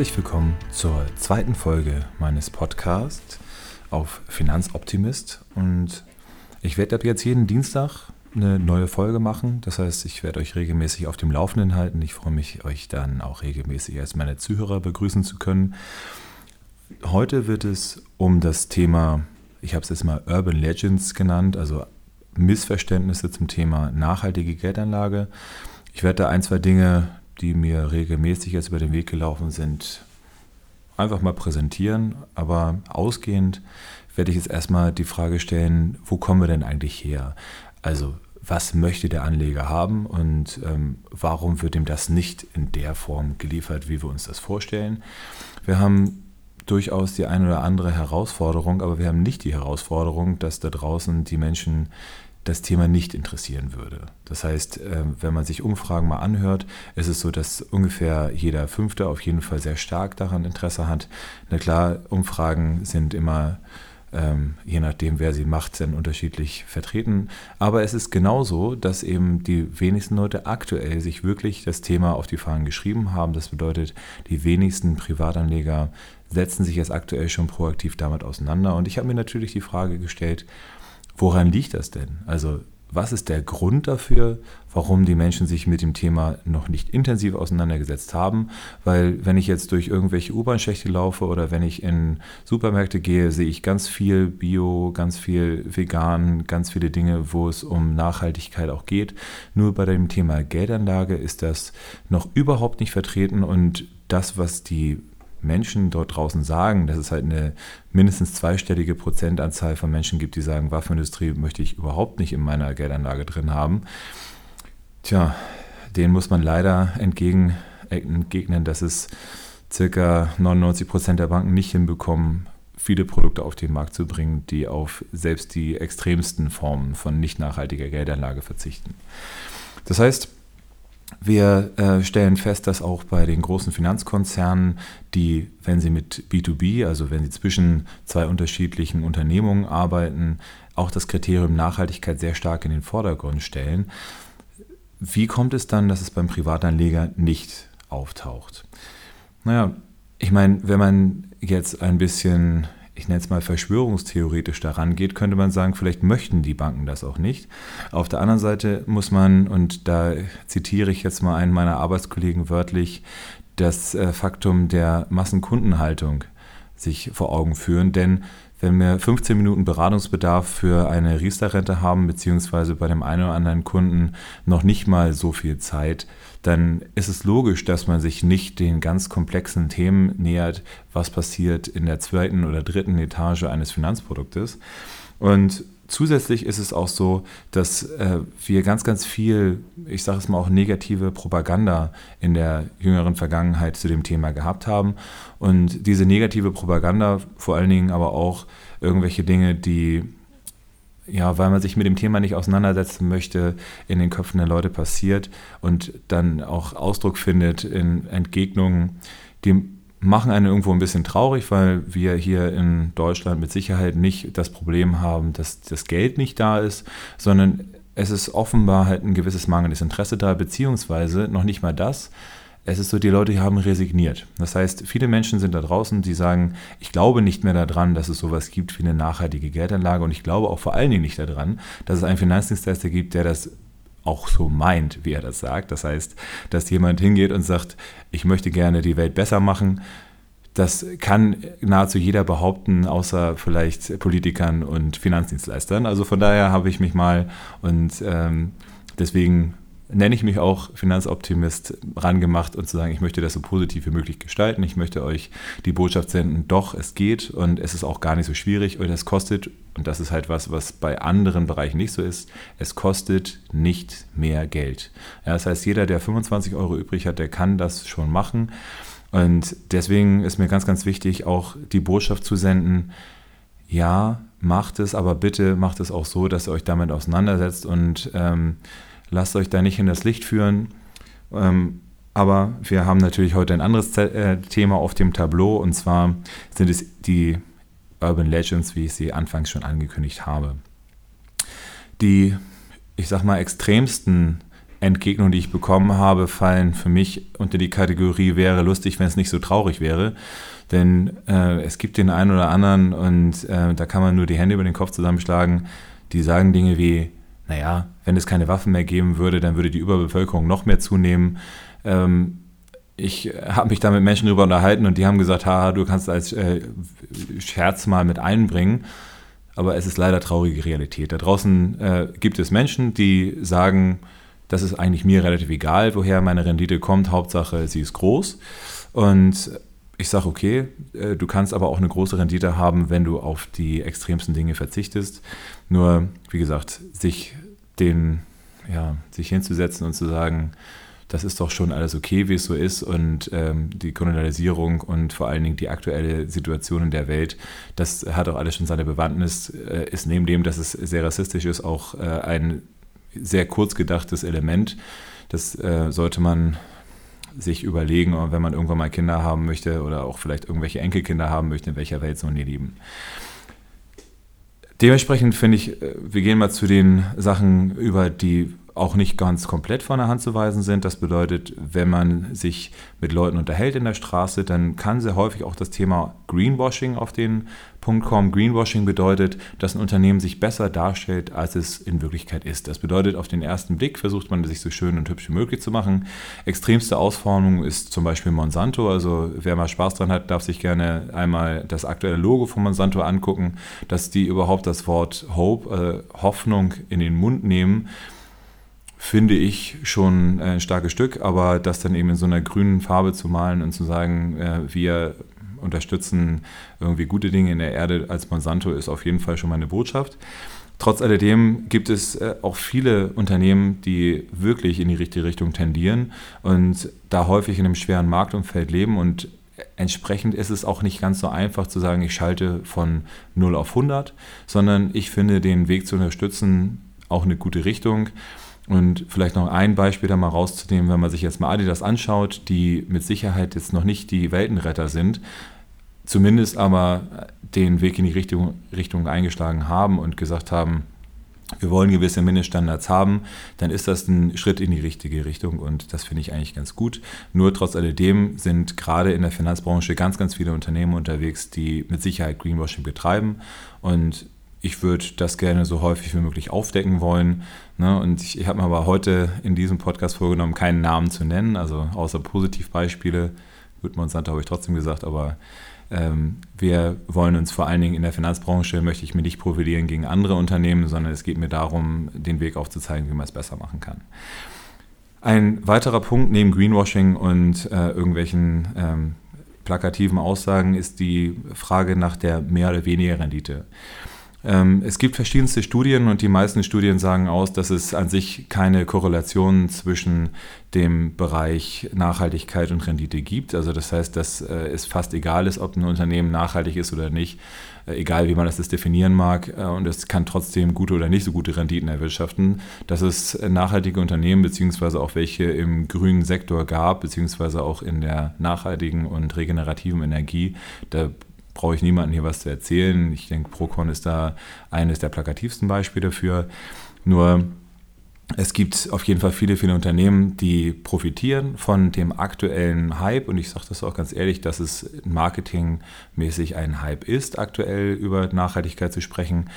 Herzlich willkommen zur zweiten Folge meines Podcasts auf Finanzoptimist. Und ich werde ab jetzt jeden Dienstag eine neue Folge machen. Das heißt, ich werde euch regelmäßig auf dem Laufenden halten. Ich freue mich, euch dann auch regelmäßig als meine Zuhörer begrüßen zu können. Heute wird es um das Thema, ich habe es jetzt mal Urban Legends genannt, also Missverständnisse zum Thema nachhaltige Geldanlage. Ich werde da ein, zwei Dinge die mir regelmäßig jetzt über den Weg gelaufen sind, einfach mal präsentieren. Aber ausgehend werde ich jetzt erstmal die Frage stellen, wo kommen wir denn eigentlich her? Also was möchte der Anleger haben und ähm, warum wird ihm das nicht in der Form geliefert, wie wir uns das vorstellen? Wir haben durchaus die eine oder andere Herausforderung, aber wir haben nicht die Herausforderung, dass da draußen die Menschen das Thema nicht interessieren würde. Das heißt, äh, wenn man sich Umfragen mal anhört, ist es so, dass ungefähr jeder Fünfte auf jeden Fall sehr stark daran Interesse hat. Na klar, Umfragen sind immer, ähm, je nachdem, wer sie macht, dann unterschiedlich vertreten. Aber es ist genauso, dass eben die wenigsten Leute aktuell sich wirklich das Thema auf die Fahnen geschrieben haben. Das bedeutet, die wenigsten Privatanleger setzen sich jetzt aktuell schon proaktiv damit auseinander. Und ich habe mir natürlich die Frage gestellt, Woran liegt das denn? Also was ist der Grund dafür, warum die Menschen sich mit dem Thema noch nicht intensiv auseinandergesetzt haben? Weil wenn ich jetzt durch irgendwelche U-Bahn-Schächte laufe oder wenn ich in Supermärkte gehe, sehe ich ganz viel Bio, ganz viel Vegan, ganz viele Dinge, wo es um Nachhaltigkeit auch geht. Nur bei dem Thema Geldanlage ist das noch überhaupt nicht vertreten und das, was die Menschen dort draußen sagen, dass es halt eine mindestens zweistellige Prozentanzahl von Menschen gibt, die sagen, Waffenindustrie möchte ich überhaupt nicht in meiner Geldanlage drin haben. Tja, denen muss man leider entgegen, entgegnen, dass es circa 99 Prozent der Banken nicht hinbekommen, viele Produkte auf den Markt zu bringen, die auf selbst die extremsten Formen von nicht nachhaltiger Geldanlage verzichten. Das heißt, wir äh, stellen fest, dass auch bei den großen Finanzkonzernen, die, wenn sie mit B2B, also wenn sie zwischen zwei unterschiedlichen Unternehmungen arbeiten, auch das Kriterium Nachhaltigkeit sehr stark in den Vordergrund stellen. Wie kommt es dann, dass es beim Privatanleger nicht auftaucht? Naja, ich meine, wenn man jetzt ein bisschen ich nenne es mal verschwörungstheoretisch daran geht, könnte man sagen, vielleicht möchten die Banken das auch nicht. Auf der anderen Seite muss man, und da zitiere ich jetzt mal einen meiner Arbeitskollegen wörtlich, das äh, Faktum der Massenkundenhaltung sich vor Augen führen. Denn wenn wir 15 Minuten Beratungsbedarf für eine Riester-Rente haben, beziehungsweise bei dem einen oder anderen Kunden noch nicht mal so viel Zeit, dann ist es logisch, dass man sich nicht den ganz komplexen Themen nähert, was passiert in der zweiten oder dritten Etage eines Finanzproduktes. Und zusätzlich ist es auch so, dass äh, wir ganz, ganz viel, ich sage es mal auch negative Propaganda in der jüngeren Vergangenheit zu dem Thema gehabt haben. Und diese negative Propaganda, vor allen Dingen aber auch irgendwelche Dinge, die ja, weil man sich mit dem Thema nicht auseinandersetzen möchte, in den Köpfen der Leute passiert und dann auch Ausdruck findet in Entgegnungen, die machen einen irgendwo ein bisschen traurig, weil wir hier in Deutschland mit Sicherheit nicht das Problem haben, dass das Geld nicht da ist, sondern es ist offenbar halt ein gewisses mangelndes Interesse da, beziehungsweise noch nicht mal das, es ist so, die Leute haben resigniert. Das heißt, viele Menschen sind da draußen, die sagen, ich glaube nicht mehr daran, dass es sowas gibt wie eine nachhaltige Geldanlage und ich glaube auch vor allen Dingen nicht daran, dass es einen Finanzdienstleister gibt, der das auch so meint, wie er das sagt. Das heißt, dass jemand hingeht und sagt, ich möchte gerne die Welt besser machen. Das kann nahezu jeder behaupten, außer vielleicht Politikern und Finanzdienstleistern. Also von daher habe ich mich mal und ähm, deswegen nenne ich mich auch Finanzoptimist rangemacht und zu sagen, ich möchte das so positiv wie möglich gestalten. Ich möchte euch die Botschaft senden, doch, es geht und es ist auch gar nicht so schwierig und es kostet, und das ist halt was, was bei anderen Bereichen nicht so ist, es kostet nicht mehr Geld. Ja, das heißt, jeder, der 25 Euro übrig hat, der kann das schon machen. Und deswegen ist mir ganz, ganz wichtig, auch die Botschaft zu senden, ja, macht es, aber bitte macht es auch so, dass ihr euch damit auseinandersetzt und ähm, lasst euch da nicht in das Licht führen. Ähm, aber wir haben natürlich heute ein anderes äh, Thema auf dem Tableau und zwar sind es die Urban Legends, wie ich sie anfangs schon angekündigt habe. Die, ich sag mal, extremsten Entgegnungen, die ich bekommen habe, fallen für mich unter die Kategorie wäre lustig, wenn es nicht so traurig wäre. Denn äh, es gibt den einen oder anderen und äh, da kann man nur die Hände über den Kopf zusammenschlagen, die sagen Dinge wie, naja, wenn es keine Waffen mehr geben würde, dann würde die Überbevölkerung noch mehr zunehmen. Ähm, ich habe mich da mit Menschen drüber unterhalten und die haben gesagt, haha, du kannst als äh, Scherz mal mit einbringen. Aber es ist leider traurige Realität. Da draußen äh, gibt es Menschen, die sagen, das ist eigentlich mir relativ egal, woher meine Rendite kommt. Hauptsache, sie ist groß. Und ich sage, okay, äh, du kannst aber auch eine große Rendite haben, wenn du auf die extremsten Dinge verzichtest. Nur, wie gesagt, sich den, ja, sich hinzusetzen und zu sagen, das ist doch schon alles okay, wie es so ist und ähm, die Kolonialisierung und vor allen Dingen die aktuelle Situation in der Welt, das hat auch alles schon seine Bewandtnis, äh, ist neben dem, dass es sehr rassistisch ist, auch äh, ein sehr kurz gedachtes Element. Das äh, sollte man sich überlegen, wenn man irgendwann mal Kinder haben möchte oder auch vielleicht irgendwelche Enkelkinder haben möchte, in welcher Welt sollen die leben. Dementsprechend finde ich, äh, wir gehen mal zu den Sachen über, die auch nicht ganz komplett von der Hand zu weisen sind. Das bedeutet, wenn man sich mit Leuten unterhält in der Straße, dann kann sehr häufig auch das Thema Greenwashing auf den Punkt kommen. Greenwashing bedeutet, dass ein Unternehmen sich besser darstellt, als es in Wirklichkeit ist. Das bedeutet, auf den ersten Blick versucht man, sich so schön und hübsch wie möglich zu machen. Extremste Ausformung ist zum Beispiel Monsanto. Also wer mal Spaß dran hat, darf sich gerne einmal das aktuelle Logo von Monsanto angucken, dass die überhaupt das Wort Hope, äh, Hoffnung in den Mund nehmen finde ich schon ein starkes Stück, aber das dann eben in so einer grünen Farbe zu malen und zu sagen, äh, wir unterstützen irgendwie gute Dinge in der Erde als Monsanto, ist auf jeden Fall schon mal eine Botschaft. Trotz alledem gibt es äh, auch viele Unternehmen, die wirklich in die richtige Richtung tendieren und da häufig in einem schweren Marktumfeld leben und entsprechend ist es auch nicht ganz so einfach zu sagen, ich schalte von 0 auf 100, sondern ich finde den Weg zu unterstützen auch eine gute Richtung. Und vielleicht noch ein Beispiel da mal rauszunehmen, wenn man sich jetzt mal Adidas anschaut, die mit Sicherheit jetzt noch nicht die Weltenretter sind, zumindest aber den Weg in die Richtung, Richtung eingeschlagen haben und gesagt haben, wir wollen gewisse Mindeststandards haben, dann ist das ein Schritt in die richtige Richtung und das finde ich eigentlich ganz gut. Nur trotz alledem sind gerade in der Finanzbranche ganz, ganz viele Unternehmen unterwegs, die mit Sicherheit Greenwashing betreiben und ich würde das gerne so häufig wie möglich aufdecken wollen. Ne? Und ich, ich habe mir aber heute in diesem Podcast vorgenommen, keinen Namen zu nennen, also außer Positivbeispiele. Gut, Monsanto habe ich trotzdem gesagt, aber ähm, wir wollen uns vor allen Dingen in der Finanzbranche, möchte ich mir nicht profilieren gegen andere Unternehmen, sondern es geht mir darum, den Weg aufzuzeigen, wie man es besser machen kann. Ein weiterer Punkt neben Greenwashing und äh, irgendwelchen ähm, plakativen Aussagen ist die Frage nach der mehr oder weniger Rendite. Ähm, es gibt verschiedenste Studien und die meisten Studien sagen aus, dass es an sich keine Korrelation zwischen dem Bereich Nachhaltigkeit und Rendite gibt. Also das heißt, dass äh, es fast egal ist, ob ein Unternehmen nachhaltig ist oder nicht, äh, egal wie man das definieren mag. Äh, und es kann trotzdem gute oder nicht so gute Renditen erwirtschaften. Dass es nachhaltige Unternehmen beziehungsweise auch welche im grünen Sektor gab, beziehungsweise auch in der nachhaltigen und regenerativen Energie, da brauche ich niemandem hier was zu erzählen. Ich denke, Procon ist da eines der plakativsten Beispiele dafür. Nur es gibt auf jeden Fall viele, viele Unternehmen, die profitieren von dem aktuellen Hype. Und ich sage das auch ganz ehrlich, dass es marketingmäßig ein Hype ist, aktuell über Nachhaltigkeit zu sprechen.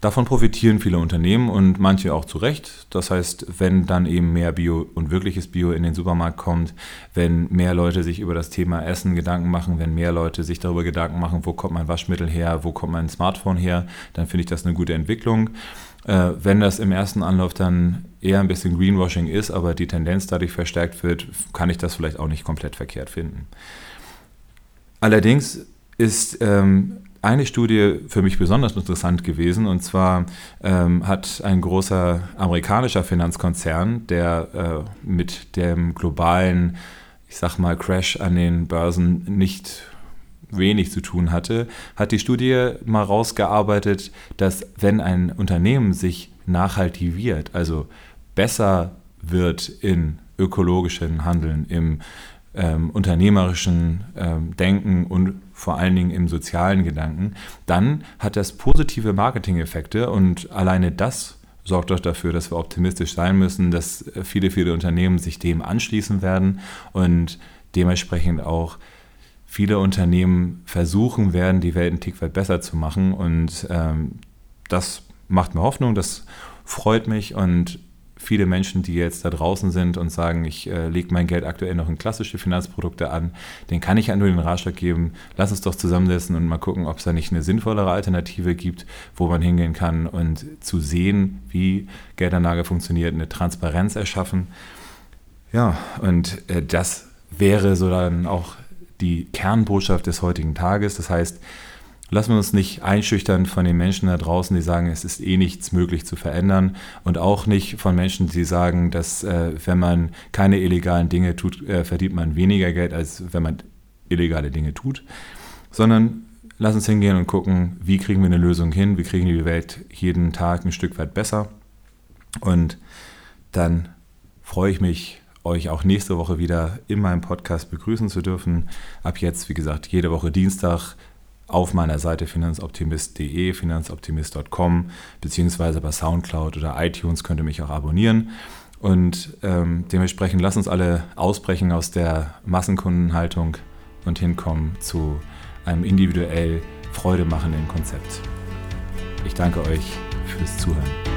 Davon profitieren viele Unternehmen und manche auch zu Recht. Das heißt, wenn dann eben mehr Bio und wirkliches Bio in den Supermarkt kommt, wenn mehr Leute sich über das Thema Essen Gedanken machen, wenn mehr Leute sich darüber Gedanken machen, wo kommt mein Waschmittel her, wo kommt mein Smartphone her, dann finde ich das eine gute Entwicklung. Äh, wenn das im ersten Anlauf dann eher ein bisschen Greenwashing ist, aber die Tendenz dadurch verstärkt wird, kann ich das vielleicht auch nicht komplett verkehrt finden. Allerdings ist ähm, eine Studie für mich besonders interessant gewesen. Und zwar ähm, hat ein großer amerikanischer Finanzkonzern, der äh, mit dem globalen, ich sag mal, Crash an den Börsen nicht wenig zu tun hatte, hat die Studie mal rausgearbeitet, dass wenn ein Unternehmen sich nachhaltiviert, also besser wird in ökologischen Handeln, im ähm, unternehmerischen ähm, Denken und vor allen Dingen im sozialen Gedanken, dann hat das positive Marketing-Effekte und alleine das sorgt doch dafür, dass wir optimistisch sein müssen, dass viele, viele Unternehmen sich dem anschließen werden und dementsprechend auch viele Unternehmen versuchen werden, die Welt einen Tick weit besser zu machen. Und ähm, das macht mir Hoffnung, das freut mich und viele Menschen, die jetzt da draußen sind und sagen, ich äh, lege mein Geld aktuell noch in klassische Finanzprodukte an, den kann ich ja nur den Ratschlag geben, lass uns doch zusammensetzen und mal gucken, ob es da nicht eine sinnvollere Alternative gibt, wo man hingehen kann und zu sehen, wie Geldanlage funktioniert, eine Transparenz erschaffen. Ja, und äh, das wäre so dann auch die Kernbotschaft des heutigen Tages. Das heißt, Lassen wir uns nicht einschüchtern von den Menschen da draußen, die sagen, es ist eh nichts möglich zu verändern. Und auch nicht von Menschen, die sagen, dass äh, wenn man keine illegalen Dinge tut, äh, verdient man weniger Geld, als wenn man illegale Dinge tut, sondern lass uns hingehen und gucken, wie kriegen wir eine Lösung hin, wie kriegen wir die Welt jeden Tag ein Stück weit besser? Und dann freue ich mich, euch auch nächste Woche wieder in meinem Podcast begrüßen zu dürfen. Ab jetzt, wie gesagt, jede Woche Dienstag auf meiner Seite finanzoptimist.de, finanzoptimist.com, beziehungsweise bei Soundcloud oder iTunes könnt ihr mich auch abonnieren. Und ähm, dementsprechend lasst uns alle ausbrechen aus der Massenkundenhaltung und hinkommen zu einem individuell Freude machenden Konzept. Ich danke euch fürs Zuhören.